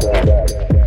Bye.